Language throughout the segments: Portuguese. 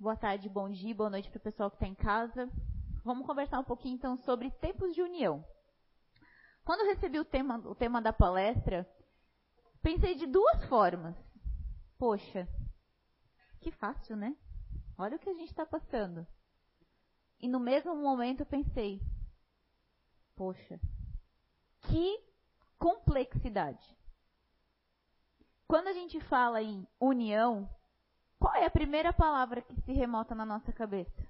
boa tarde, bom dia, boa noite para o pessoal que está em casa. Vamos conversar um pouquinho então sobre tempos de união. Quando eu recebi o tema, o tema da palestra, pensei de duas formas. Poxa, que fácil, né? Olha o que a gente está passando. E no mesmo momento eu pensei, poxa, que complexidade. Quando a gente fala em união, qual é a primeira palavra que se remota na nossa cabeça?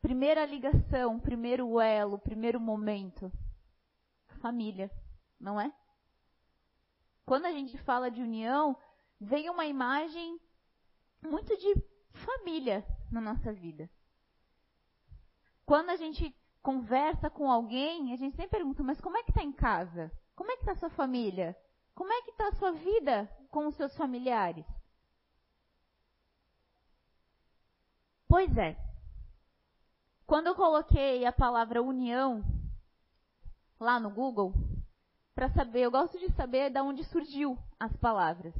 Primeira ligação, primeiro elo, primeiro momento. Família, não é? Quando a gente fala de união, vem uma imagem muito de família na nossa vida. Quando a gente conversa com alguém, a gente sempre pergunta, mas como é que está em casa? Como é que está sua família? Como é que está a sua vida com os seus familiares? Pois é. Quando eu coloquei a palavra união lá no Google, para saber, eu gosto de saber de onde surgiu as palavras.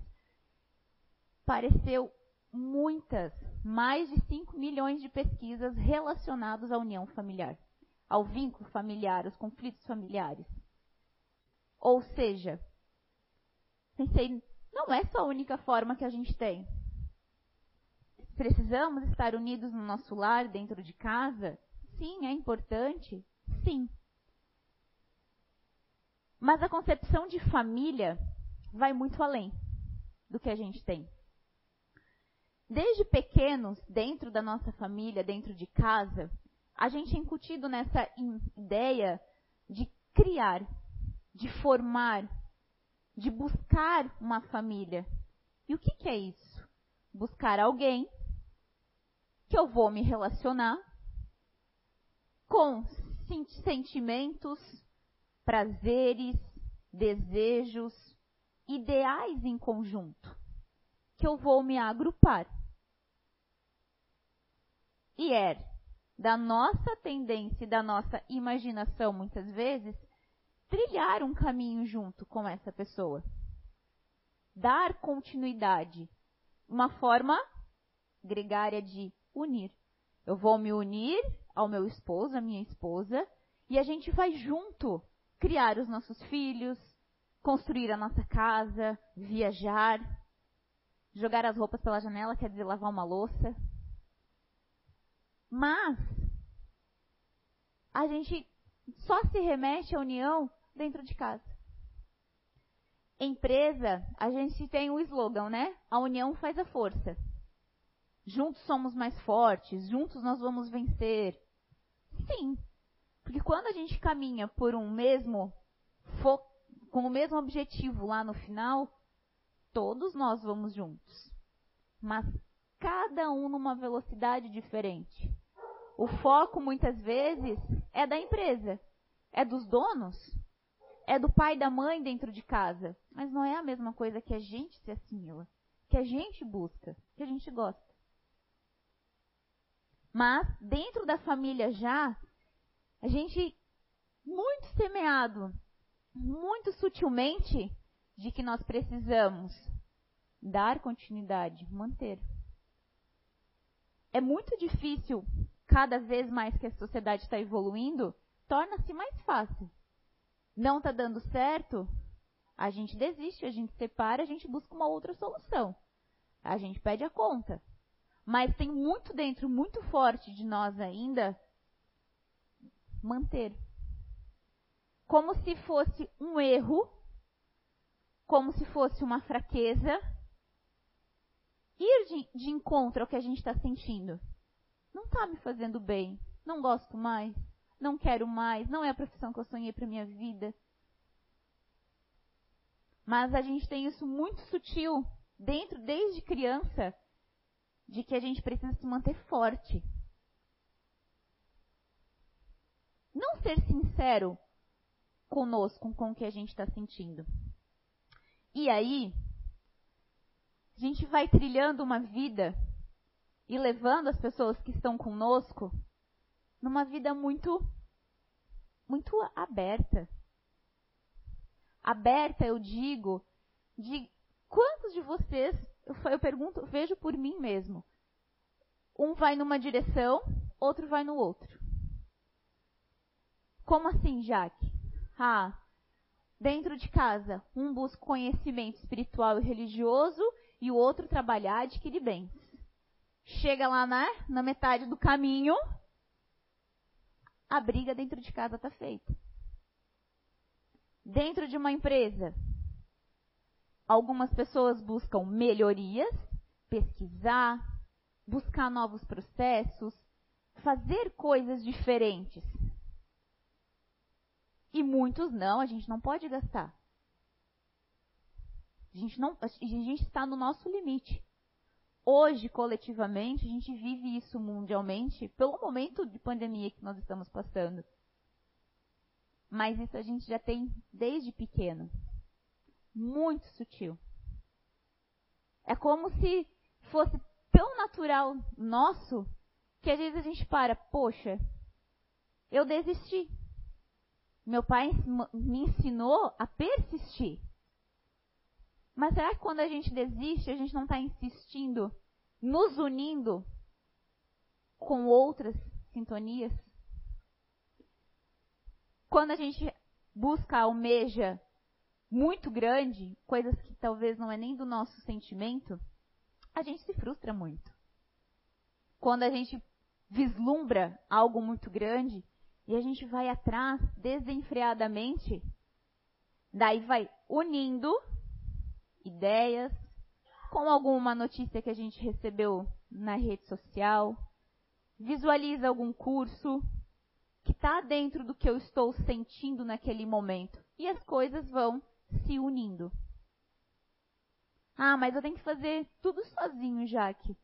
Pareceu muitas, mais de 5 milhões de pesquisas relacionadas à união familiar, ao vínculo familiar, aos conflitos familiares. Ou seja, pensei, não é só a única forma que a gente tem. Precisamos estar unidos no nosso lar, dentro de casa? Sim, é importante? Sim. Mas a concepção de família vai muito além do que a gente tem. Desde pequenos, dentro da nossa família, dentro de casa, a gente é incutido nessa ideia de criar, de formar, de buscar uma família. E o que, que é isso? Buscar alguém que eu vou me relacionar com sentimentos, prazeres, desejos, ideais em conjunto, que eu vou me agrupar. E é da nossa tendência e da nossa imaginação, muitas vezes, trilhar um caminho junto com essa pessoa. Dar continuidade. Uma forma gregária de unir. Eu vou me unir ao meu esposo, à minha esposa, e a gente vai junto criar os nossos filhos, construir a nossa casa, viajar, jogar as roupas pela janela, quer dizer, lavar uma louça. Mas a gente só se remete à união dentro de casa. Empresa, a gente tem o slogan, né? A união faz a força. Juntos somos mais fortes, juntos nós vamos vencer. Sim, porque quando a gente caminha por um mesmo com o mesmo objetivo lá no final, todos nós vamos juntos. Mas cada um numa velocidade diferente. O foco muitas vezes é da empresa, é dos donos, é do pai e da mãe dentro de casa, mas não é a mesma coisa que a gente se assimila, que a gente busca, que a gente gosta. Mas dentro da família já, a gente muito semeado, muito sutilmente de que nós precisamos dar continuidade, manter. É muito difícil, cada vez mais que a sociedade está evoluindo, torna-se mais fácil não está dando certo, a gente desiste, a gente separa, a gente busca uma outra solução. A gente pede a conta. Mas tem muito dentro, muito forte de nós ainda, manter. Como se fosse um erro, como se fosse uma fraqueza, ir de, de encontro ao que a gente está sentindo. Não está me fazendo bem, não gosto mais não quero mais, não é a profissão que eu sonhei para minha vida. Mas a gente tem isso muito sutil dentro desde criança de que a gente precisa se manter forte. Não ser sincero conosco com o que a gente está sentindo. E aí, a gente vai trilhando uma vida e levando as pessoas que estão conosco numa vida muito muito aberta. Aberta, eu digo, de quantos de vocês, eu, pergunto, vejo por mim mesmo. um vai numa direção, outro vai no outro. Como assim, Jaque? Ah, dentro de casa, um busca conhecimento espiritual e religioso e o outro trabalhar adquirir bens. Chega lá na, na metade do caminho, a briga dentro de casa está feita. Dentro de uma empresa, algumas pessoas buscam melhorias, pesquisar, buscar novos processos, fazer coisas diferentes. E muitos não, a gente não pode gastar. A gente, não, a gente está no nosso limite. Hoje, coletivamente, a gente vive isso mundialmente pelo momento de pandemia que nós estamos passando. Mas isso a gente já tem desde pequeno. Muito sutil. É como se fosse tão natural nosso que às vezes a gente para, poxa, eu desisti. Meu pai me ensinou a persistir. Mas será que quando a gente desiste, a gente não está insistindo, nos unindo com outras sintonias? Quando a gente busca, almeja muito grande, coisas que talvez não é nem do nosso sentimento, a gente se frustra muito. Quando a gente vislumbra algo muito grande e a gente vai atrás desenfreadamente, daí vai unindo ideias com alguma notícia que a gente recebeu na rede social, visualiza algum curso que está dentro do que eu estou sentindo naquele momento e as coisas vão se unindo. Ah, mas eu tenho que fazer tudo sozinho, Jaque.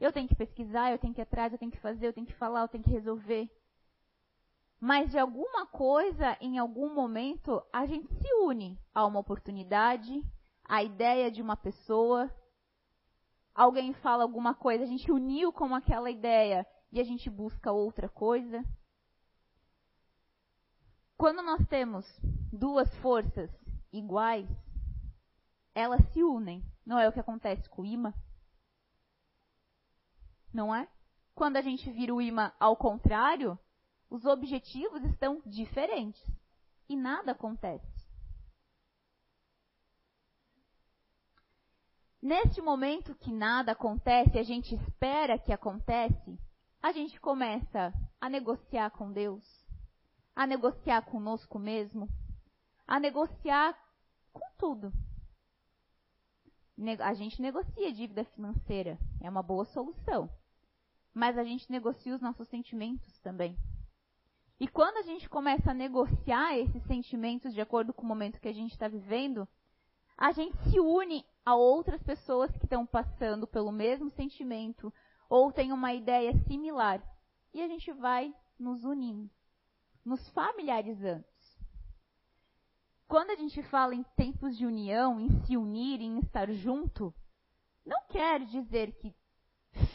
Eu tenho que pesquisar, eu tenho que ir atrás, eu tenho que fazer, eu tenho que falar, eu tenho que resolver. Mas de alguma coisa, em algum momento, a gente se une a uma oportunidade, a ideia de uma pessoa. Alguém fala alguma coisa, a gente uniu com aquela ideia e a gente busca outra coisa. Quando nós temos duas forças iguais, elas se unem. Não é o que acontece com o imã? Não é? Quando a gente vira o imã ao contrário, os objetivos estão diferentes e nada acontece. Neste momento que nada acontece, a gente espera que acontece, a gente começa a negociar com Deus, a negociar conosco mesmo, a negociar com tudo a gente negocia dívida financeira, é uma boa solução. Mas a gente negocia os nossos sentimentos também. E quando a gente começa a negociar esses sentimentos de acordo com o momento que a gente está vivendo, a gente se une a outras pessoas que estão passando pelo mesmo sentimento ou têm uma ideia similar. E a gente vai nos unindo, nos familiarizando. Quando a gente fala em tempos de união, em se unir, em estar junto, não quer dizer que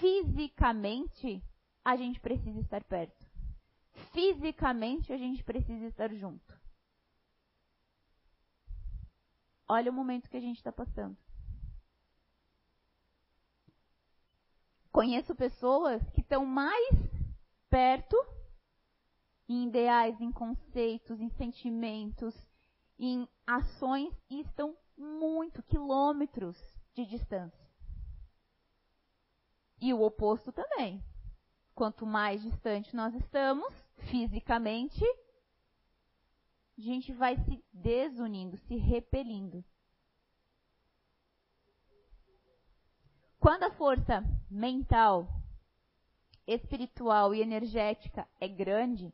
fisicamente a gente precisa estar perto. Fisicamente a gente precisa estar junto. Olha o momento que a gente está passando. Conheço pessoas que estão mais perto em ideais, em conceitos, em sentimentos, em ações e estão muito quilômetros de distância. E o oposto também. Quanto mais distante nós estamos, fisicamente, a gente vai se desunindo, se repelindo. Quando a força mental, espiritual e energética é grande,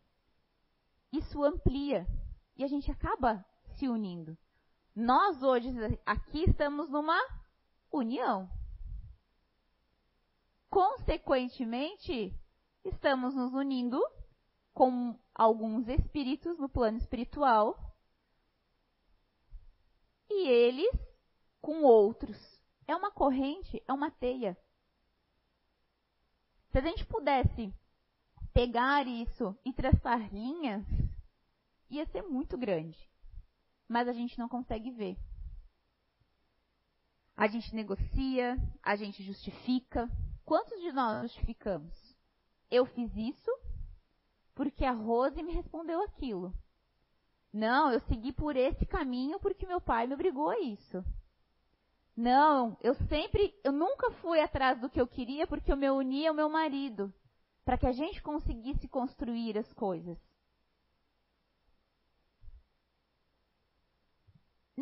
isso amplia e a gente acaba se unindo. Nós hoje aqui estamos numa união. Consequentemente, estamos nos unindo com alguns espíritos no plano espiritual e eles com outros. É uma corrente, é uma teia. Se a gente pudesse pegar isso e traçar linhas, ia ser muito grande mas a gente não consegue ver. A gente negocia, a gente justifica, quantos de nós justificamos? Eu fiz isso porque a Rose me respondeu aquilo. Não, eu segui por esse caminho porque meu pai me obrigou a isso. Não, eu sempre, eu nunca fui atrás do que eu queria porque eu me unia ao meu marido, para que a gente conseguisse construir as coisas.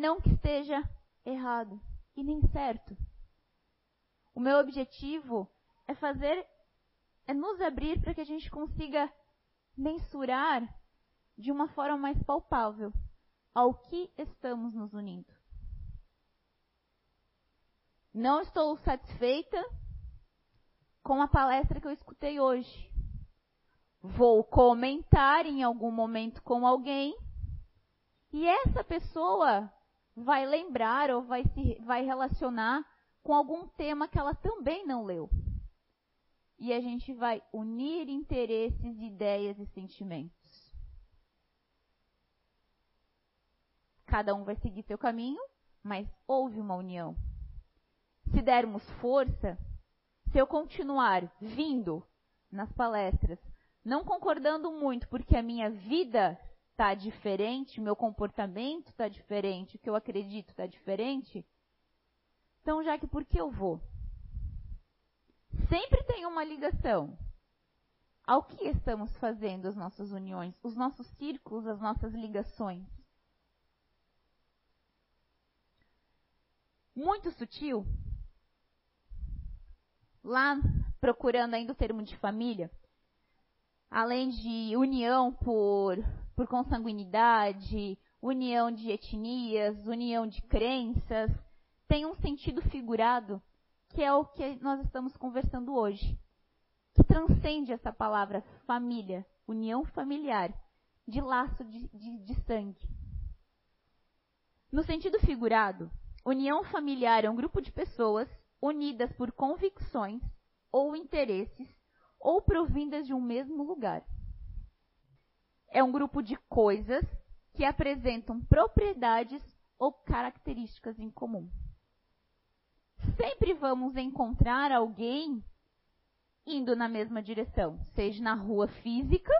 Não que esteja errado e nem certo. O meu objetivo é fazer, é nos abrir para que a gente consiga mensurar de uma forma mais palpável ao que estamos nos unindo. Não estou satisfeita com a palestra que eu escutei hoje. Vou comentar em algum momento com alguém e essa pessoa vai lembrar ou vai se vai relacionar com algum tema que ela também não leu. E a gente vai unir interesses, ideias e sentimentos. Cada um vai seguir seu caminho, mas houve uma união. Se dermos força, se eu continuar vindo nas palestras, não concordando muito porque a minha vida está diferente, meu comportamento está diferente, o que eu acredito está diferente, então já que por que eu vou? Sempre tem uma ligação ao que estamos fazendo as nossas uniões, os nossos círculos, as nossas ligações. Muito sutil, lá procurando ainda o termo de família, além de união por, por consanguinidade, união de etnias, união de crenças, tem um sentido figurado que é o que nós estamos conversando hoje, que transcende essa palavra família, união familiar, de laço de, de, de sangue. No sentido figurado, união familiar é um grupo de pessoas unidas por convicções ou interesses ou provindas de um mesmo lugar. É um grupo de coisas que apresentam propriedades ou características em comum. Sempre vamos encontrar alguém indo na mesma direção, seja na rua física,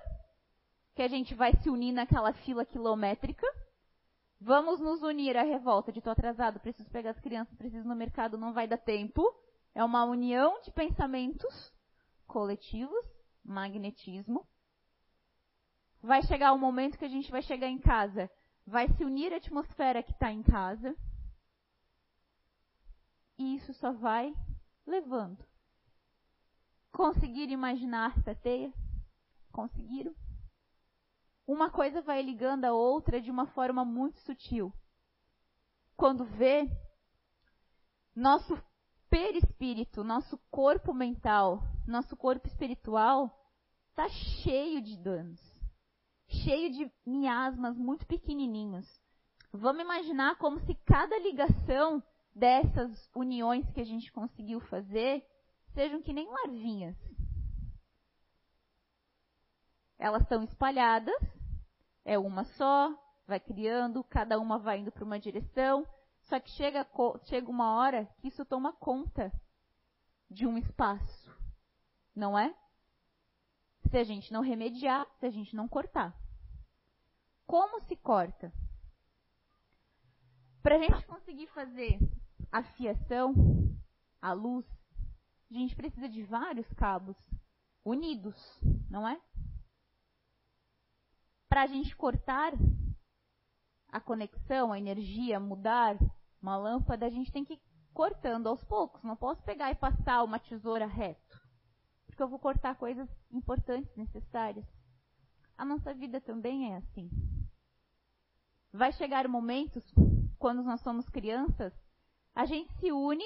que a gente vai se unir naquela fila quilométrica, Vamos nos unir à revolta de tô atrasado, preciso pegar as crianças, preciso no mercado, não vai dar tempo. É uma união de pensamentos coletivos, magnetismo. Vai chegar o momento que a gente vai chegar em casa, vai se unir à atmosfera que está em casa. E isso só vai levando. Conseguiram imaginar essa teia? Conseguiram? uma coisa vai ligando a outra de uma forma muito sutil. Quando vê, nosso perispírito, nosso corpo mental, nosso corpo espiritual está cheio de danos, cheio de miasmas muito pequenininhos. Vamos imaginar como se cada ligação dessas uniões que a gente conseguiu fazer sejam que nem larvinhas. Elas estão espalhadas, é uma só, vai criando, cada uma vai indo para uma direção, só que chega, chega uma hora que isso toma conta de um espaço, não é? Se a gente não remediar, se a gente não cortar. Como se corta? Para a gente conseguir fazer a fiação, a luz, a gente precisa de vários cabos unidos, não é? para a gente cortar a conexão, a energia, mudar uma lâmpada, a gente tem que ir cortando aos poucos. Não posso pegar e passar uma tesoura reto, porque eu vou cortar coisas importantes, necessárias. A nossa vida também é assim. Vai chegar momentos, quando nós somos crianças, a gente se une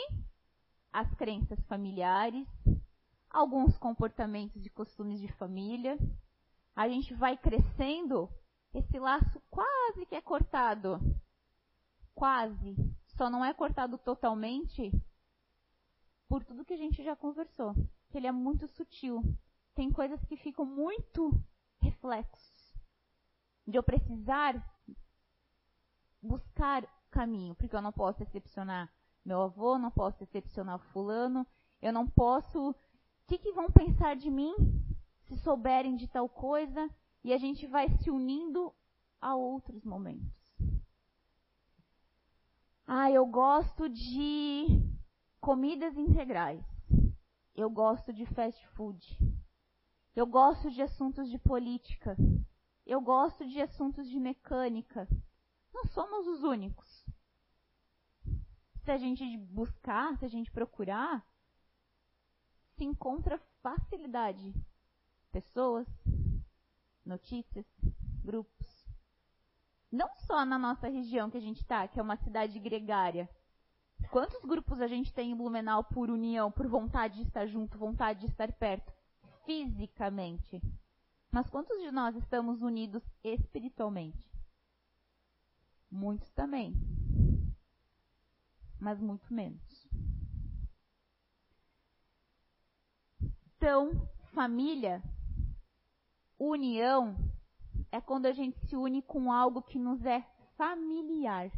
às crenças familiares, alguns comportamentos e costumes de família, a gente vai crescendo, esse laço quase que é cortado. Quase. Só não é cortado totalmente por tudo que a gente já conversou. Que ele é muito sutil. Tem coisas que ficam muito reflexos. De eu precisar buscar caminho, porque eu não posso decepcionar meu avô, não posso decepcionar fulano, eu não posso O que, que vão pensar de mim se souberem de tal coisa? E a gente vai se unindo a outros momentos. Ah, eu gosto de comidas integrais. Eu gosto de fast food. Eu gosto de assuntos de política. Eu gosto de assuntos de mecânica. Não somos os únicos. Se a gente buscar, se a gente procurar, se encontra facilidade. Pessoas, notícias, grupos. Não só na nossa região que a gente está, que é uma cidade gregária. Quantos grupos a gente tem em Blumenau por união, por vontade de estar junto, vontade de estar perto, fisicamente? Mas quantos de nós estamos unidos espiritualmente? Muitos também. Mas muito menos. Então, família, união, é quando a gente se une com algo que nos é familiar.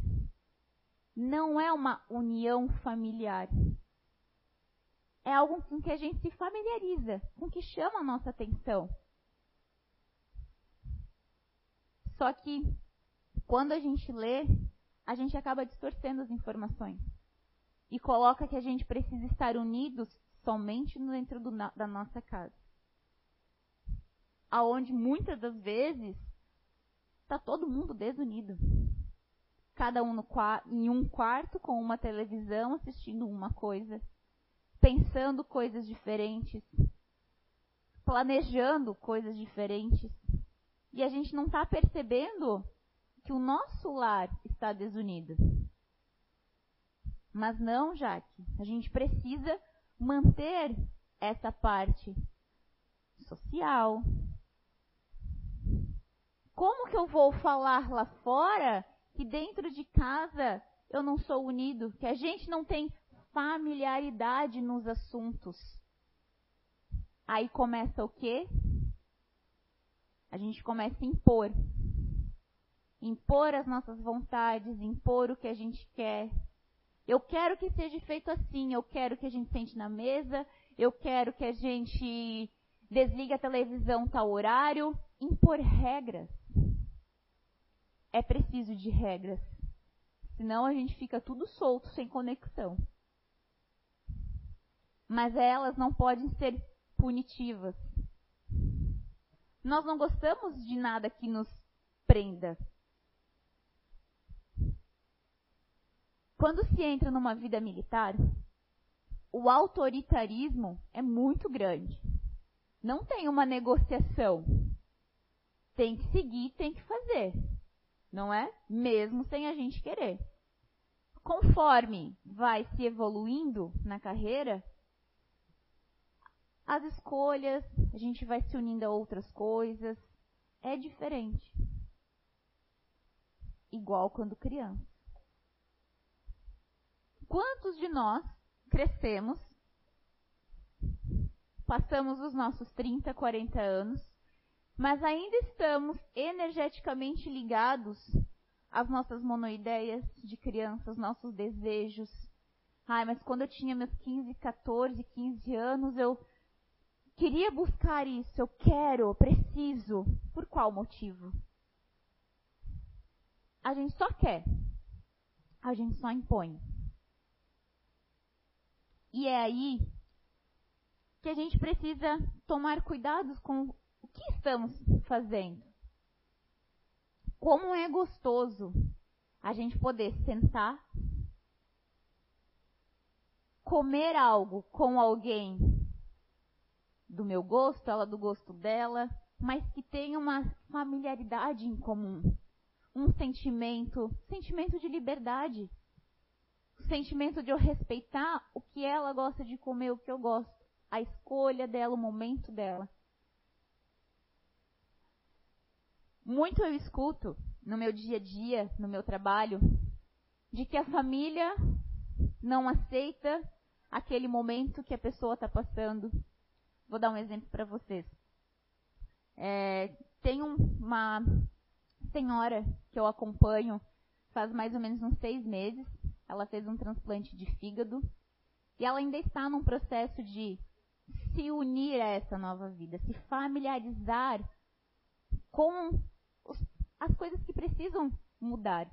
Não é uma união familiar. É algo com que a gente se familiariza, com que chama a nossa atenção. Só que quando a gente lê, a gente acaba distorcendo as informações e coloca que a gente precisa estar unidos somente dentro do, da nossa casa. Aonde muitas das vezes está todo mundo desunido. Cada um em um quarto com uma televisão assistindo uma coisa, pensando coisas diferentes, planejando coisas diferentes. E a gente não está percebendo que o nosso lar está desunido. Mas não, Jaque. A gente precisa manter essa parte social. Como que eu vou falar lá fora que dentro de casa eu não sou unido, que a gente não tem familiaridade nos assuntos? Aí começa o quê? A gente começa a impor. Impor as nossas vontades, impor o que a gente quer. Eu quero que seja feito assim, eu quero que a gente sente na mesa, eu quero que a gente desligue a televisão tal horário. Impor regras. É preciso de regras. Senão a gente fica tudo solto, sem conexão. Mas elas não podem ser punitivas. Nós não gostamos de nada que nos prenda. Quando se entra numa vida militar, o autoritarismo é muito grande. Não tem uma negociação. Tem que seguir, tem que fazer. Não é? Mesmo sem a gente querer. Conforme vai se evoluindo na carreira, as escolhas, a gente vai se unindo a outras coisas. É diferente. Igual quando criança. Quantos de nós crescemos, passamos os nossos 30, 40 anos, mas ainda estamos energeticamente ligados às nossas monoideias de crianças, nossos desejos. Ai, mas quando eu tinha meus 15, 14, 15 anos, eu queria buscar isso, eu quero, eu preciso. Por qual motivo? A gente só quer. A gente só impõe. E é aí que a gente precisa tomar cuidados com que estamos fazendo. Como é gostoso a gente poder sentar, comer algo com alguém do meu gosto, ela do gosto dela, mas que tenha uma familiaridade em comum, um sentimento, sentimento de liberdade, sentimento de eu respeitar o que ela gosta de comer, o que eu gosto, a escolha dela, o momento dela. Muito eu escuto no meu dia a dia, no meu trabalho, de que a família não aceita aquele momento que a pessoa está passando, Vou dar um exemplo para vocês. É, tem uma senhora que eu acompanho faz mais ou menos uns seis meses. Ela fez um transplante de fígado e ela ainda está num processo de se unir a essa nova vida, se familiarizar com as coisas que precisam mudar.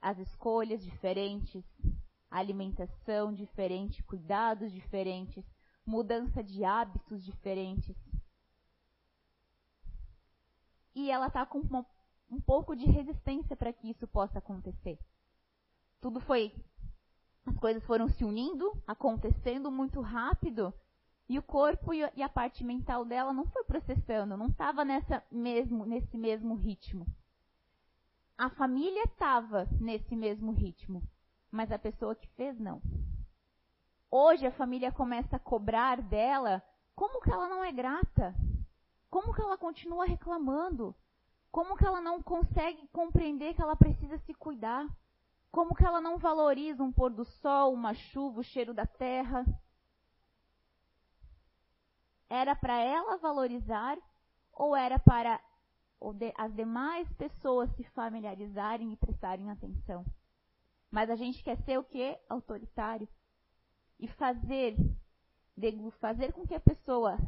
As escolhas diferentes, alimentação diferente, cuidados diferentes, mudança de hábitos diferentes. E ela está com uma, um pouco de resistência para que isso possa acontecer. Tudo foi. As coisas foram se unindo, acontecendo muito rápido, e o corpo e a parte mental dela não foi processando, não estava mesmo, nesse mesmo ritmo. A família estava nesse mesmo ritmo, mas a pessoa que fez não. Hoje a família começa a cobrar dela como que ela não é grata, como que ela continua reclamando, como que ela não consegue compreender que ela precisa se cuidar, como que ela não valoriza um pôr do sol, uma chuva, o cheiro da terra era para ela valorizar ou era para as demais pessoas se familiarizarem e prestarem atenção? Mas a gente quer ser o que? Autoritário. E fazer, fazer com que a pessoa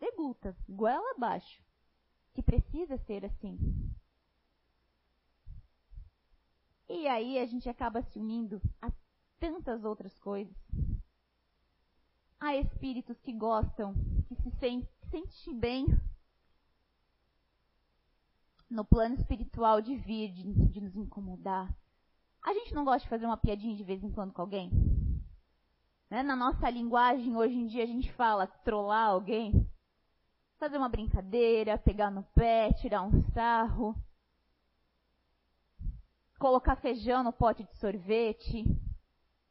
degluta, goela abaixo, que precisa ser assim. E aí a gente acaba se unindo a tantas outras coisas. Há espíritos que gostam, que se sentem bem no plano espiritual de vir, de, de nos incomodar. A gente não gosta de fazer uma piadinha de vez em quando com alguém? Né? Na nossa linguagem, hoje em dia, a gente fala trollar alguém. Fazer uma brincadeira, pegar no pé, tirar um sarro. Colocar feijão no pote de sorvete.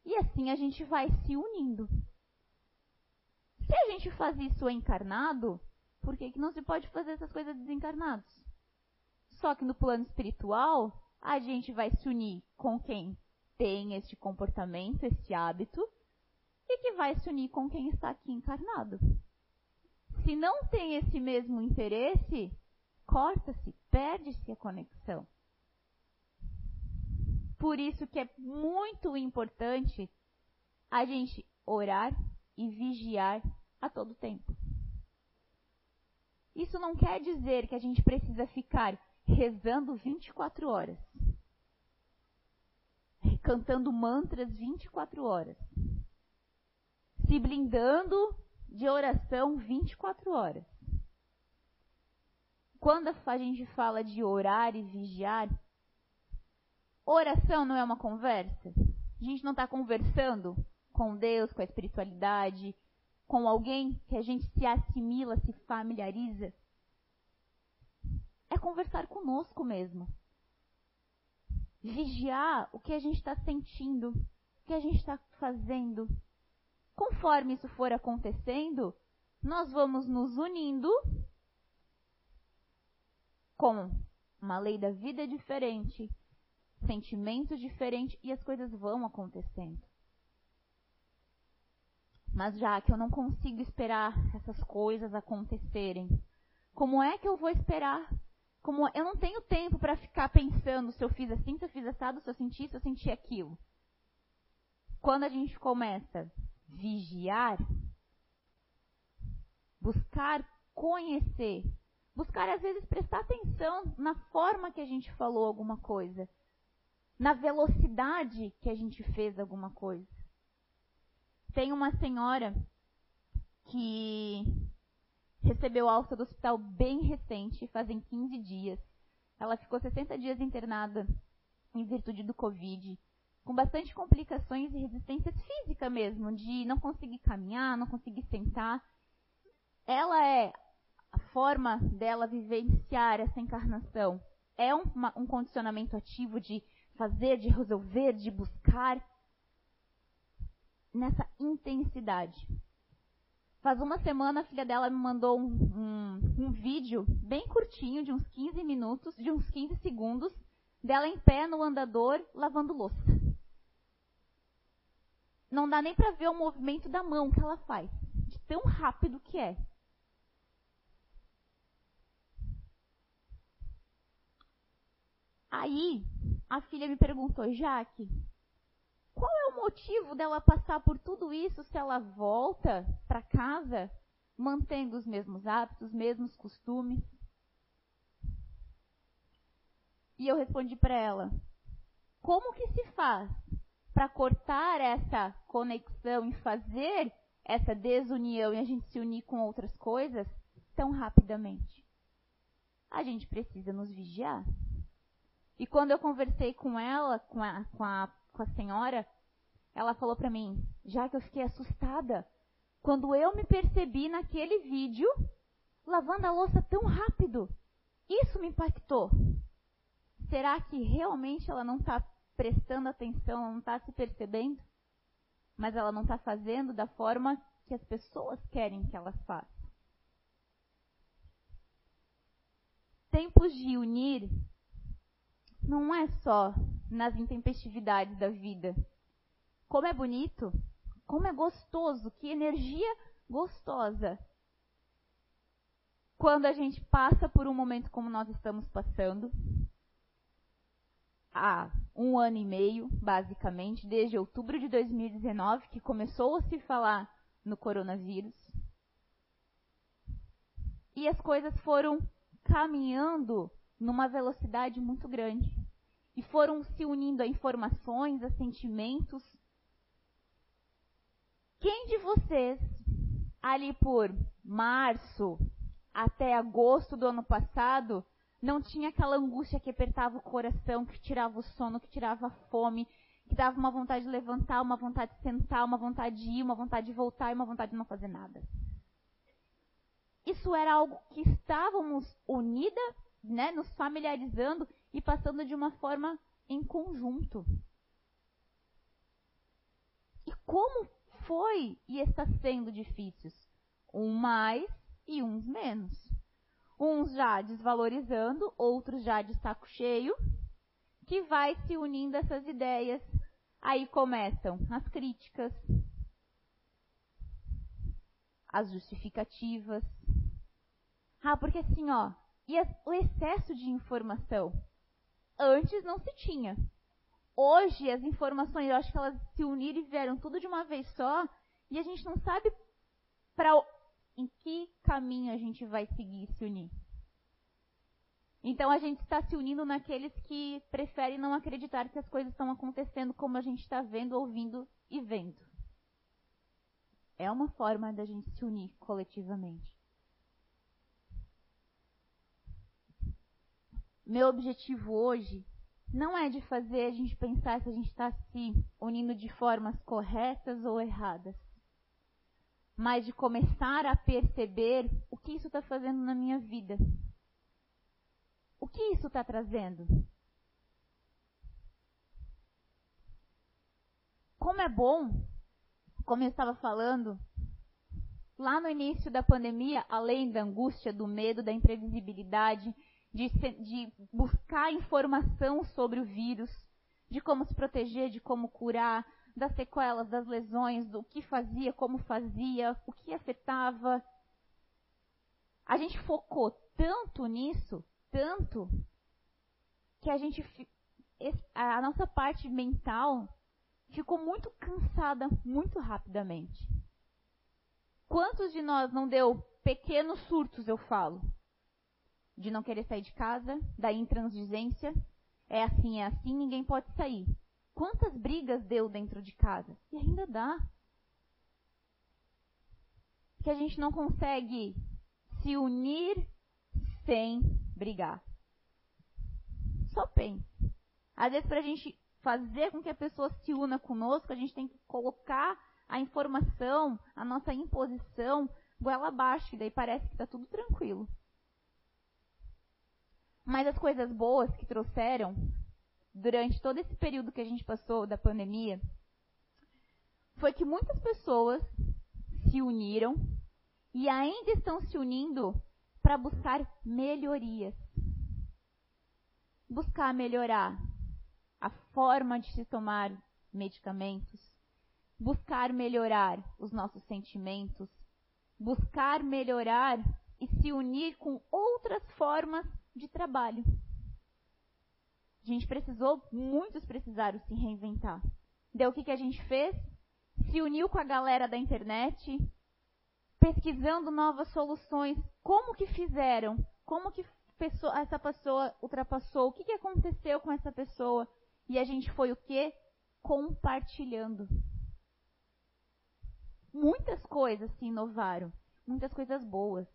E assim a gente vai se unindo. Se a gente faz isso encarnado, por que, que não se pode fazer essas coisas desencarnados? Só que no plano espiritual, a gente vai se unir com quem tem este comportamento, este hábito, e que vai se unir com quem está aqui encarnado. Se não tem esse mesmo interesse, corta-se, perde-se a conexão. Por isso que é muito importante a gente orar e vigiar a todo tempo. Isso não quer dizer que a gente precisa ficar rezando 24 horas, cantando mantras 24 horas, se blindando de oração 24 horas. Quando a gente fala de orar e vigiar, oração não é uma conversa? A gente não está conversando com Deus, com a espiritualidade, com alguém que a gente se assimila, se familiariza, é conversar conosco mesmo. Vigiar o que a gente está sentindo, o que a gente está fazendo. Conforme isso for acontecendo, nós vamos nos unindo com uma lei da vida diferente, sentimentos diferentes e as coisas vão acontecendo. Mas já que eu não consigo esperar essas coisas acontecerem, como é que eu vou esperar? Como eu não tenho tempo para ficar pensando se eu fiz assim, se eu fiz assado, se eu senti, se eu senti aquilo. Quando a gente começa a vigiar, buscar conhecer, buscar às vezes prestar atenção na forma que a gente falou alguma coisa, na velocidade que a gente fez alguma coisa. Tem uma senhora que recebeu alta do hospital bem recente, fazem 15 dias. Ela ficou 60 dias internada em virtude do Covid, com bastante complicações e resistências físicas mesmo, de não conseguir caminhar, não conseguir sentar. Ela é a forma dela vivenciar essa encarnação. É um, um condicionamento ativo de fazer, de resolver, de buscar nessa intensidade. Faz uma semana a filha dela me mandou um, um, um, vídeo bem curtinho, de uns 15 minutos, de uns 15 segundos, dela em pé no andador lavando louça. Não dá nem para ver o movimento da mão que ela faz, de tão rápido que é. Aí, a filha me perguntou, Jaque, Qual é o motivo dela passar por tudo isso se ela volta para casa mantendo os mesmos hábitos, os mesmos costumes? E eu respondi para ela: como que se faz para cortar essa conexão e fazer essa desunião e a gente se unir com outras coisas tão rapidamente? A gente precisa nos vigiar. E quando eu conversei com ela, com a, com a, com a senhora, ela falou para mim, já que eu fiquei assustada, quando eu me percebi naquele vídeo lavando a louça tão rápido. Isso me impactou. Será que realmente ela não está prestando atenção, não está se percebendo? Mas ela não está fazendo da forma que as pessoas querem que elas façam. Tempos de unir não é só nas intempestividades da vida. Como é bonito, como é gostoso, que energia gostosa. Quando a gente passa por um momento como nós estamos passando, há um ano e meio, basicamente, desde outubro de 2019, que começou a se falar no coronavírus. E as coisas foram caminhando numa velocidade muito grande. E foram se unindo a informações, a sentimentos. Quem de vocês, ali por março até agosto do ano passado, não tinha aquela angústia que apertava o coração, que tirava o sono, que tirava a fome, que dava uma vontade de levantar, uma vontade de sentar, uma vontade de ir, uma vontade de voltar e uma vontade de não fazer nada. Isso era algo que estávamos unida né, nos familiarizando e passando de uma forma em conjunto. E como foi e está sendo difícil? Um mais e uns menos. Uns já desvalorizando, outros já de saco cheio, que vai se unindo essas ideias. Aí começam as críticas, as justificativas. Ah, porque assim, ó, e o excesso de informação. Antes não se tinha. Hoje as informações, eu acho que elas se uniram e vieram tudo de uma vez só, e a gente não sabe para em que caminho a gente vai seguir se unir. Então a gente está se unindo naqueles que preferem não acreditar que as coisas estão acontecendo como a gente está vendo, ouvindo e vendo. É uma forma da gente se unir coletivamente. Meu objetivo hoje não é de fazer a gente pensar se a gente está se unindo de formas corretas ou erradas, mas de começar a perceber o que isso está fazendo na minha vida. O que isso está trazendo? Como é bom, como eu estava falando, lá no início da pandemia, além da angústia, do medo, da imprevisibilidade, de, de buscar informação sobre o vírus, de como se proteger, de como curar, das sequelas, das lesões, do que fazia, como fazia, o que afetava. A gente focou tanto nisso, tanto, que a gente a nossa parte mental ficou muito cansada muito rapidamente. Quantos de nós não deu pequenos surtos, eu falo, de não querer sair de casa, da intransigência. É assim, é assim, ninguém pode sair. Quantas brigas deu dentro de casa? E ainda dá. Que a gente não consegue se unir sem brigar. Só pense. Às vezes, para a gente fazer com que a pessoa se una conosco, a gente tem que colocar a informação, a nossa imposição, goela abaixo, e daí parece que está tudo tranquilo. Mas as coisas boas que trouxeram durante todo esse período que a gente passou da pandemia foi que muitas pessoas se uniram e ainda estão se unindo para buscar melhorias. Buscar melhorar a forma de se tomar medicamentos, buscar melhorar os nossos sentimentos, buscar melhorar e se unir com outras formas de trabalho. A gente precisou, muitos precisaram se reinventar. Deu o que, que a gente fez? Se uniu com a galera da internet, pesquisando novas soluções. Como que fizeram? Como que pessoa, essa pessoa ultrapassou? O que, que aconteceu com essa pessoa? E a gente foi o quê? Compartilhando. Muitas coisas se inovaram, muitas coisas boas.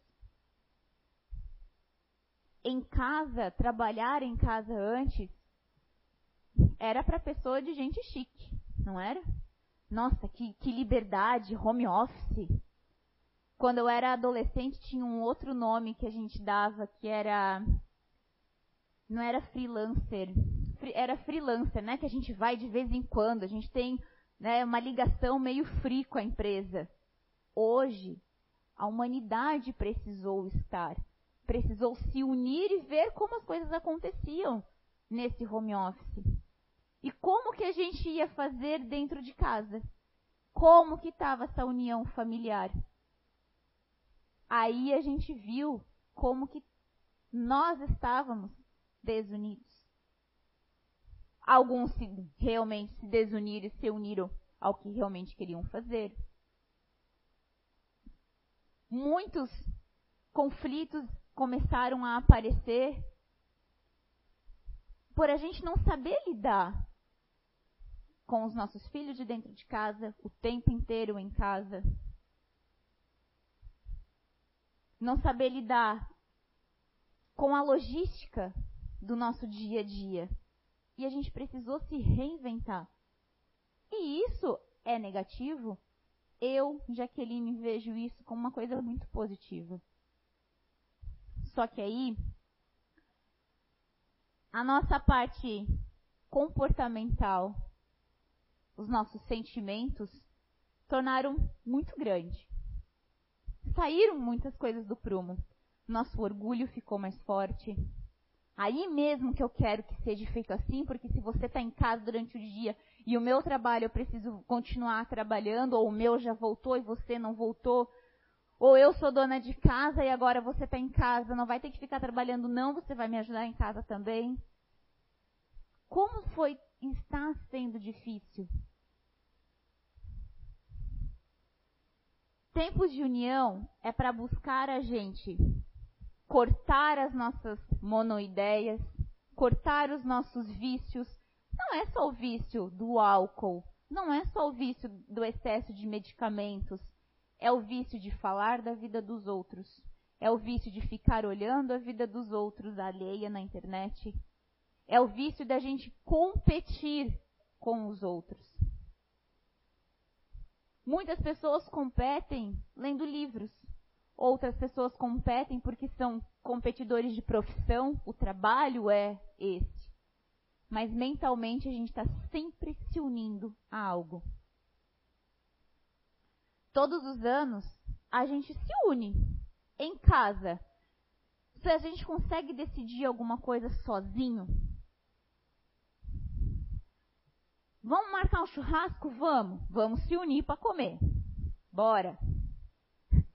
Em casa, trabalhar em casa antes era para pessoa de gente chique, não era? Nossa, que, que liberdade, home office. Quando eu era adolescente, tinha um outro nome que a gente dava, que era. Não era freelancer. Era freelancer, né? Que a gente vai de vez em quando. A gente tem né, uma ligação meio free com a empresa. Hoje, a humanidade precisou estar. Precisou se unir e ver como as coisas aconteciam nesse home office. E como que a gente ia fazer dentro de casa? Como que estava essa união familiar? Aí a gente viu como que nós estávamos desunidos. Alguns se, realmente se desuniram e se uniram ao que realmente queriam fazer. Muitos conflitos começaram a aparecer por a gente não saber lidar com os nossos filhos de dentro de casa, o tempo inteiro em casa. Não saber lidar com a logística do nosso dia a dia. E a gente precisou se reinventar. E isso é negativo? Eu, Jaqueline, vejo isso como uma coisa muito positiva. Só que aí, a nossa parte comportamental os nossos sentimentos tornaram muito grande. Saíram muitas coisas do prumo. Nosso orgulho ficou mais forte. Aí mesmo que eu quero que seja feito assim, porque se você está em casa durante o dia e o meu trabalho eu preciso continuar trabalhando, ou o meu já voltou e você não voltou, ou eu sou dona de casa e agora você está em casa, não vai ter que ficar trabalhando, não, você vai me ajudar em casa também. Como foi, está sendo difícil Tempos de união é para buscar a gente cortar as nossas monoideias, cortar os nossos vícios. Não é só o vício do álcool, não é só o vício do excesso de medicamentos, é o vício de falar da vida dos outros, é o vício de ficar olhando a vida dos outros alheia na internet, é o vício da gente competir com os outros. Muitas pessoas competem lendo livros. Outras pessoas competem porque são competidores de profissão, o trabalho é esse. Mas mentalmente a gente está sempre se unindo a algo. Todos os anos a gente se une em casa. Se a gente consegue decidir alguma coisa sozinho, Vamos marcar um churrasco? Vamos. Vamos se unir para comer. Bora.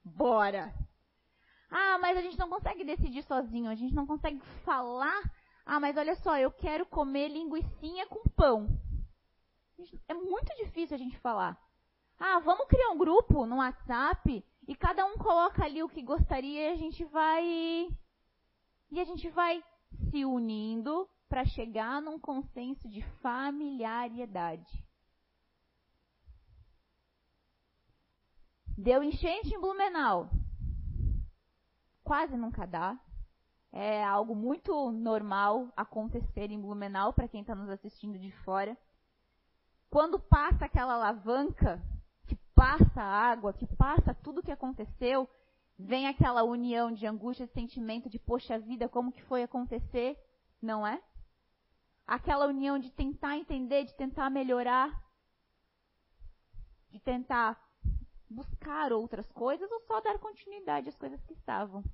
Bora. Ah, mas a gente não consegue decidir sozinho. A gente não consegue falar. Ah, mas olha só, eu quero comer linguiçinha com pão. É muito difícil a gente falar. Ah, vamos criar um grupo no WhatsApp e cada um coloca ali o que gostaria e a gente vai. E a gente vai se unindo para chegar num consenso de familiaridade. Deu enchente em Blumenau. Quase nunca dá. É algo muito normal acontecer em Blumenau para quem está nos assistindo de fora. Quando passa aquela alavanca, passa a água, que passa tudo o que aconteceu, vem aquela união de angústia, de sentimento de poxa vida, como que foi acontecer, não é? aquela união de tentar entender, de tentar melhorar, de tentar buscar outras coisas ou só dar continuidade às coisas que estavam.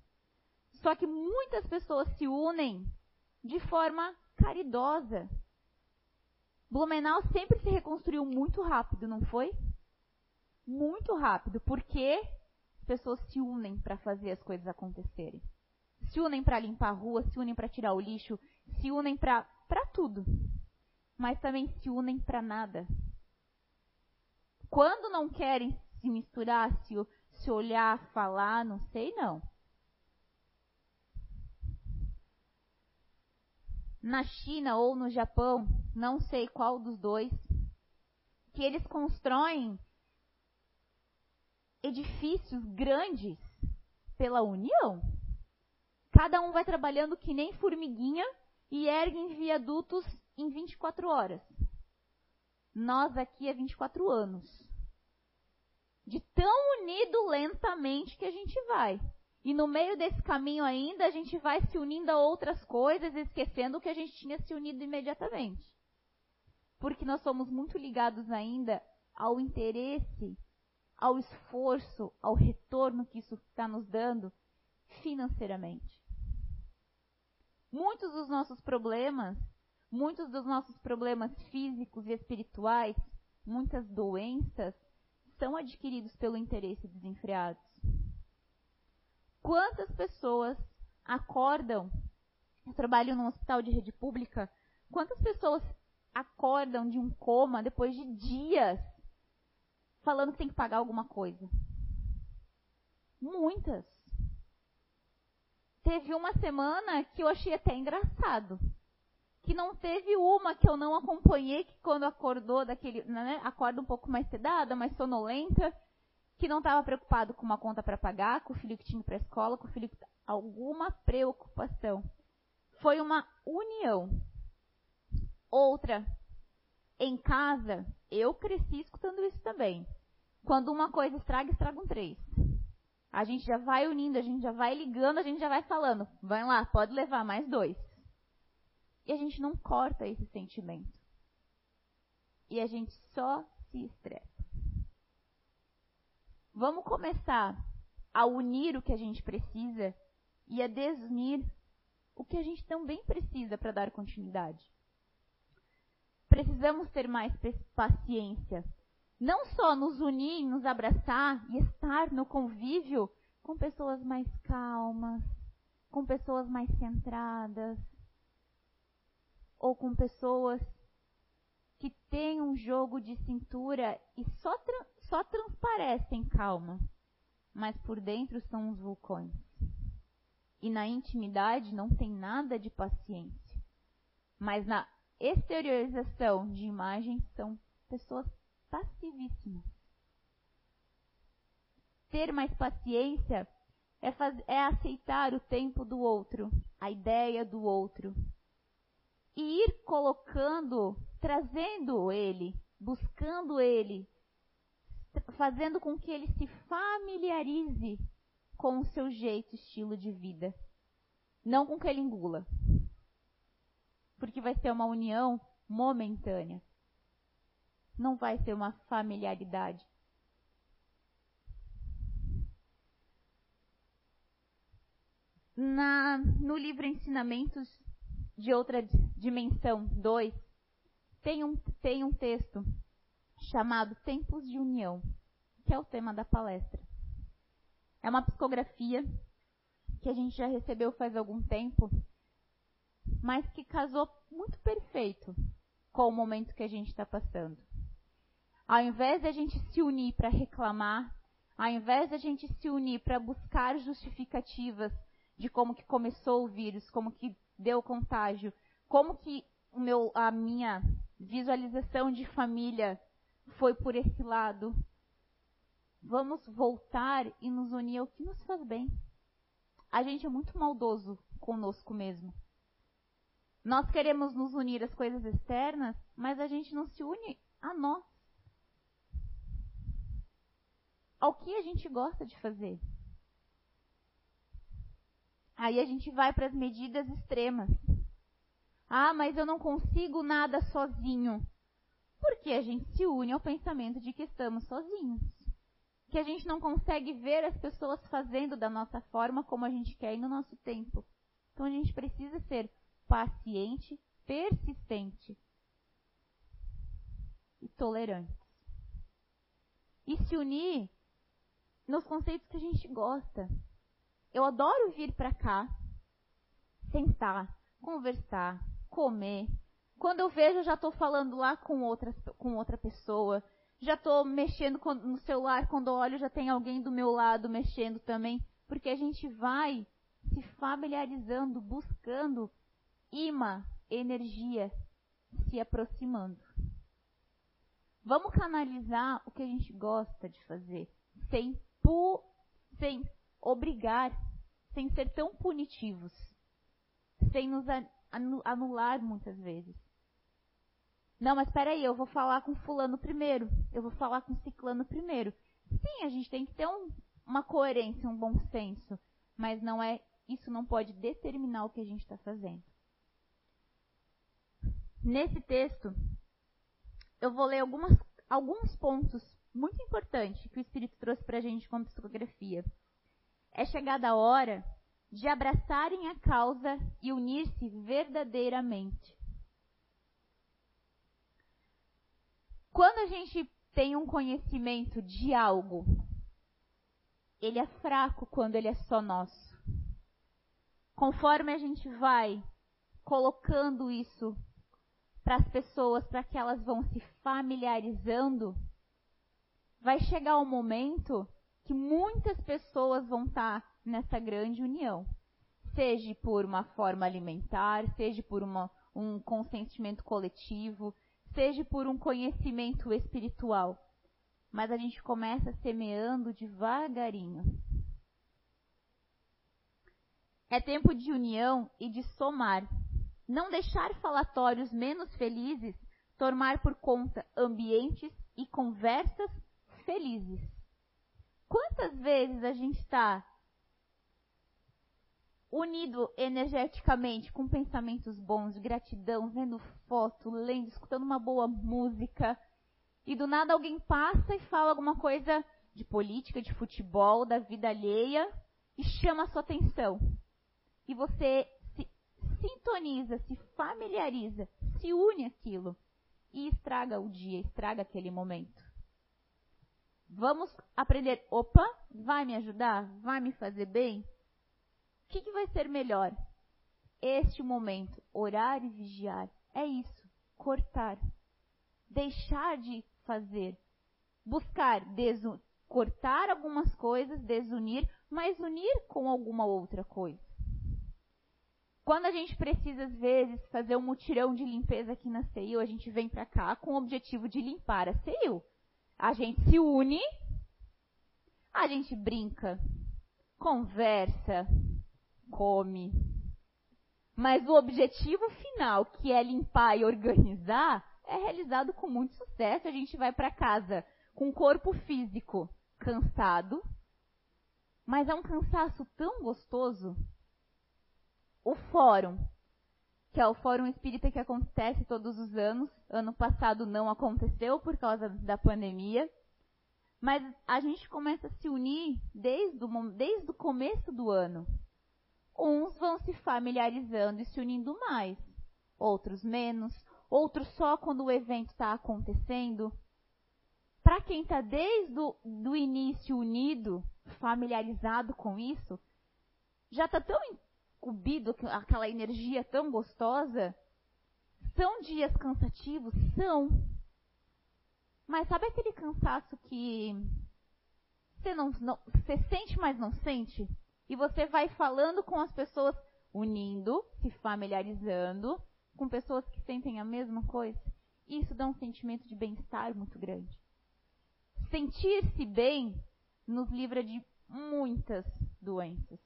Só que muitas pessoas se unem de forma caridosa. Blumenau sempre se reconstruiu muito rápido, não foi? Muito rápido, porque as pessoas se unem para fazer as coisas acontecerem. Se unem para limpar a rua, se unem para tirar o lixo, se unem para para tudo, mas também se unem para nada. Quando não querem se misturar, se, se olhar, falar, não sei não. Na China ou no Japão, não sei qual dos dois, que eles constroem edifícios grandes pela união. Cada um vai trabalhando que nem formiguinha e erguem viadutos em 24 horas. Nós aqui é 24 anos. De tão unido lentamente que a gente vai. E no meio desse caminho ainda, a gente vai se unindo a outras coisas, esquecendo que a gente tinha se unido imediatamente. Porque nós somos muito ligados ainda ao interesse, ao esforço, ao retorno que isso está nos dando financeiramente. Muitos dos nossos problemas, muitos dos nossos problemas físicos e espirituais, muitas doenças, são adquiridos pelo interesse desenfreado. Quantas pessoas acordam? Eu trabalho num hospital de rede pública. Quantas pessoas acordam de um coma depois de dias falando que tem que pagar alguma coisa? Muitas. Teve uma semana que eu achei até engraçado. Que não teve uma que eu não acompanhei, que quando acordou daquele. Né, acorda um pouco mais sedada, mais sonolenta, que não estava preocupado com uma conta para pagar, com o filho que tinha para a escola, com o filho que. alguma preocupação. Foi uma união. Outra, em casa, eu cresci escutando isso também. Quando uma coisa estraga, estragam três. A gente já vai unindo, a gente já vai ligando, a gente já vai falando. Vai lá, pode levar mais dois. E a gente não corta esse sentimento. E a gente só se estressa. Vamos começar a unir o que a gente precisa e a desunir o que a gente também precisa para dar continuidade. Precisamos ter mais paciência não só nos unir, nos abraçar e estar no convívio com pessoas mais calmas, com pessoas mais centradas, ou com pessoas que têm um jogo de cintura e só, tra só transparecem calma, mas por dentro são os vulcões. E na intimidade não tem nada de paciência, mas na exteriorização de imagens são pessoas passivíssimas. Ter mais paciência é, é aceitar o tempo do outro, a ideia do outro. E ir colocando, trazendo ele, buscando ele, fazendo com que ele se familiarize com o seu jeito, estilo de vida. Não com que ele engula. Porque vai ser uma união momentânea não vai ser uma familiaridade. Na, no livro Ensinamentos de Outra Dimensão 2, tem um, tem um texto chamado Tempos de União, que é o tema da palestra. É uma psicografia que a gente já recebeu faz algum tempo, mas que casou muito perfeito com o momento que a gente está passando. Ao invés de a gente se unir para reclamar, ao invés de a gente se unir para buscar justificativas de como que começou o vírus, como que deu o contágio, como que meu, a minha visualização de família foi por esse lado, vamos voltar e nos unir ao que nos faz bem. A gente é muito maldoso conosco mesmo. Nós queremos nos unir às coisas externas, mas a gente não se une a nós. ao que a gente gosta de fazer. Aí a gente vai para as medidas extremas. Ah, mas eu não consigo nada sozinho. Porque a gente se une ao pensamento de que estamos sozinhos. Que a gente não consegue ver as pessoas fazendo da nossa forma como a gente quer e no nosso tempo. Então a gente precisa ser paciente, persistente e tolerante. E se unir nos conceitos que a gente gosta. Eu adoro vir para cá, sentar, conversar, comer. Quando eu vejo, eu já estou falando lá com, outras, com outra pessoa, já estou mexendo no celular, quando olho já tem alguém do meu lado mexendo também, porque a gente vai se familiarizando, buscando imã, energia, se aproximando. Vamos canalizar o que a gente gosta de fazer, sem, pu sem obrigar, sem ser tão punitivos, sem nos anular muitas vezes. Não, mas espera aí, eu vou falar com fulano primeiro. Eu vou falar com ciclano primeiro. Sim, a gente tem que ter um, uma coerência, um bom senso. Mas não é, isso não pode determinar o que a gente está fazendo. Nesse texto, eu vou ler algumas, alguns pontos muito importantes que o Espírito trouxe para a gente como psicografia. É chegada a hora de abraçarem a causa e unir-se verdadeiramente. Quando a gente tem um conhecimento de algo, ele é fraco quando ele é só nosso. Conforme a gente vai colocando isso para as pessoas, para que elas vão se familiarizando, vai chegar o um momento que muitas pessoas vão estar tá nessa grande união. Seja por uma forma alimentar, seja por uma, um consentimento coletivo, seja por um conhecimento espiritual. Mas a gente começa semeando devagarinho. É tempo de união e de somar. Não deixar falatórios menos felizes tomar por conta ambientes e conversas felizes. Quantas vezes a gente está unido energeticamente com pensamentos bons, gratidão, vendo foto, lendo, escutando uma boa música, e do nada alguém passa e fala alguma coisa de política, de futebol, da vida alheia, e chama a sua atenção. E você sintoniza, se familiariza, se une aquilo e estraga o dia, estraga aquele momento. Vamos aprender, opa, vai me ajudar? Vai me fazer bem? que, que vai ser melhor? Este momento, orar e vigiar, é isso, cortar. Deixar de fazer. Buscar cortar algumas coisas, desunir, mas unir com alguma outra coisa. Quando a gente precisa, às vezes, fazer um mutirão de limpeza aqui na CEIU, a gente vem para cá com o objetivo de limpar a CEIU. A gente se une, a gente brinca, conversa, come. Mas o objetivo final, que é limpar e organizar, é realizado com muito sucesso. A gente vai para casa com o corpo físico cansado, mas é um cansaço tão gostoso. O fórum, que é o fórum espírita que acontece todos os anos, ano passado não aconteceu por causa da pandemia, mas a gente começa a se unir desde o, desde o começo do ano. Uns vão se familiarizando e se unindo mais, outros menos, outros só quando o evento está acontecendo. Para quem está desde o início unido, familiarizado com isso, já está tão incumbido, aquela energia tão gostosa. São dias cansativos? São. Mas sabe aquele cansaço que você não, não você sente, mas não sente? E você vai falando com as pessoas, unindo, se familiarizando com pessoas que sentem a mesma coisa. Isso dá um sentimento de bem-estar muito grande. Sentir-se bem nos livra de muitas doenças.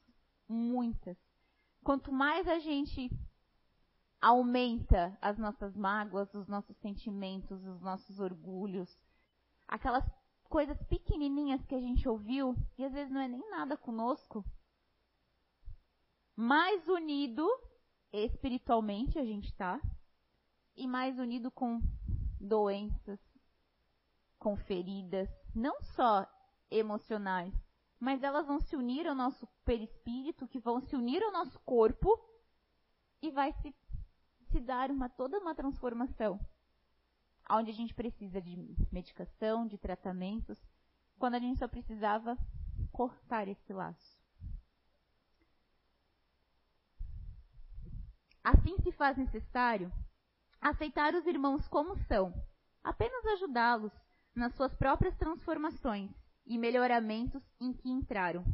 Muitas. Quanto mais a gente aumenta as nossas mágoas, os nossos sentimentos, os nossos orgulhos, aquelas coisas pequenininhas que a gente ouviu e às vezes não é nem nada conosco, mais unido espiritualmente a gente está e mais unido com doenças, com feridas, não só emocionais, mas elas vão se unir ao nosso perispírito, que vão se unir ao nosso corpo e vai se, se dar uma toda uma transformação. Onde a gente precisa de medicação, de tratamentos, quando a gente só precisava cortar esse laço. Assim se faz necessário aceitar os irmãos como são, apenas ajudá-los, nas suas próprias transformações e melhoramentos em que entraram.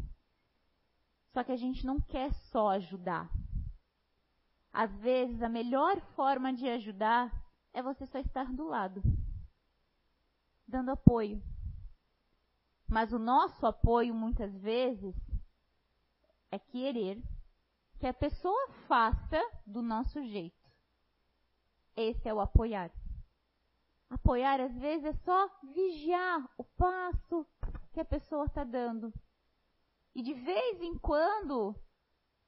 Só que a gente não quer só ajudar. Às vezes, a melhor forma de ajudar é você só estar do lado, dando apoio. Mas o nosso apoio, muitas vezes, é querer que a pessoa faça do nosso jeito. Esse é o apoiar. Apoiar, às vezes, é só vigiar o passo que a pessoa está dando. E de vez em quando,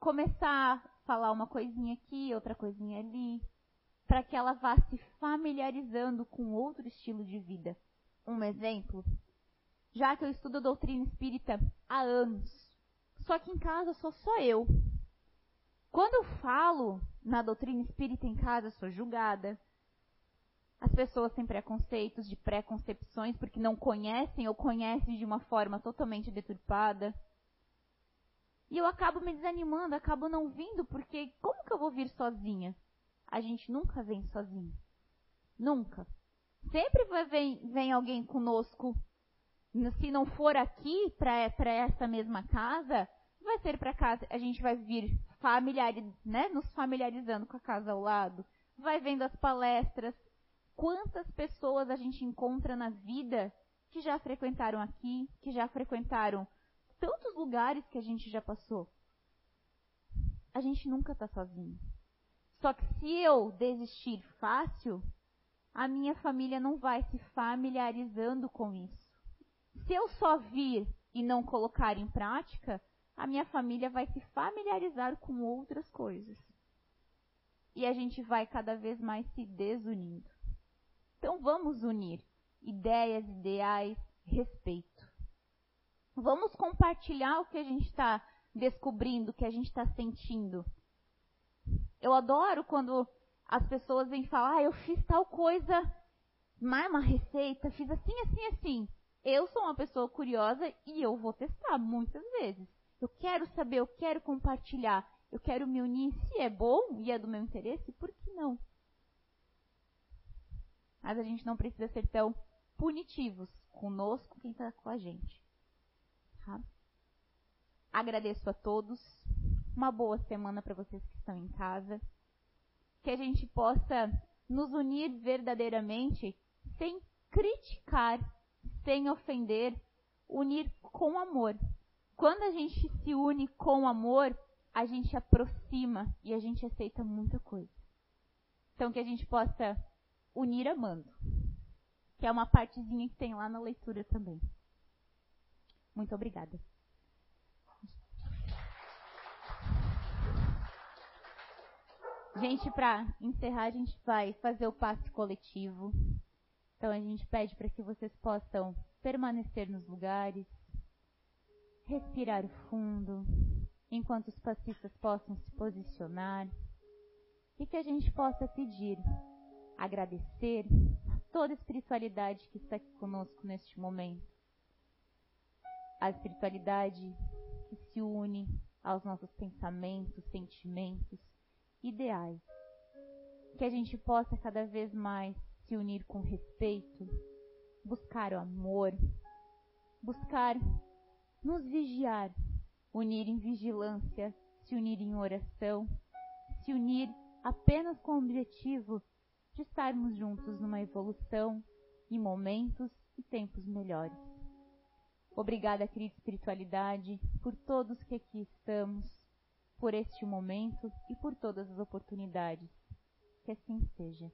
começar a falar uma coisinha aqui, outra coisinha ali, para que ela vá se familiarizando com outro estilo de vida. Um exemplo, já que eu estudo a doutrina espírita há anos, só que em casa sou só eu. Quando eu falo na doutrina espírita em casa, sou julgada. As pessoas têm preconceitos de preconcepções porque não conhecem ou conhecem de uma forma totalmente deturpada. E eu acabo me desanimando, acabo não vindo, porque como que eu vou vir sozinha? A gente nunca vem sozinho. Nunca. Sempre vem, vem alguém conosco. Se não for aqui, para essa mesma casa, vai ser para casa. A gente vai vir familiar, né, nos familiarizando com a casa ao lado. Vai vendo as palestras. Quantas pessoas a gente encontra na vida que já frequentaram aqui, que já frequentaram tantos lugares que a gente já passou. A gente nunca está sozinho. Só que se eu desistir fácil, a minha família não vai se familiarizando com isso. Se eu só vir e não colocar em prática, a minha família vai se familiarizar com outras coisas. E a gente vai cada vez mais se desunindo. Então vamos unir ideias, ideais, respeito. Vamos compartilhar o que a gente está descobrindo, o que a gente está sentindo. Eu adoro quando as pessoas vêm falar, ah, eu fiz tal coisa, mais uma receita, fiz assim, assim, assim. Eu sou uma pessoa curiosa e eu vou testar muitas vezes. Eu quero saber, eu quero compartilhar, eu quero me unir. Se é bom e é do meu interesse, por que não? Mas a gente não precisa ser tão punitivos conosco, quem está com a gente. Tá? Agradeço a todos. Uma boa semana para vocês que estão em casa. Que a gente possa nos unir verdadeiramente sem criticar, sem ofender, unir com amor. Quando a gente se une com amor, a gente aproxima e a gente aceita muita coisa. Então que a gente possa unir amando, que é uma partezinha que tem lá na leitura também. Muito obrigada. Gente, para encerrar, a gente vai fazer o passe coletivo. Então a gente pede para que vocês possam permanecer nos lugares, respirar fundo, enquanto os passistas possam se posicionar e que a gente possa pedir, agradecer toda a espiritualidade que está aqui conosco neste momento a espiritualidade que se une aos nossos pensamentos, sentimentos, ideais. Que a gente possa cada vez mais se unir com respeito, buscar o amor, buscar nos vigiar, unir em vigilância, se unir em oração, se unir apenas com o objetivo de estarmos juntos numa evolução em momentos e tempos melhores. Obrigada, querida espiritualidade, por todos que aqui estamos, por este momento e por todas as oportunidades. Que assim seja.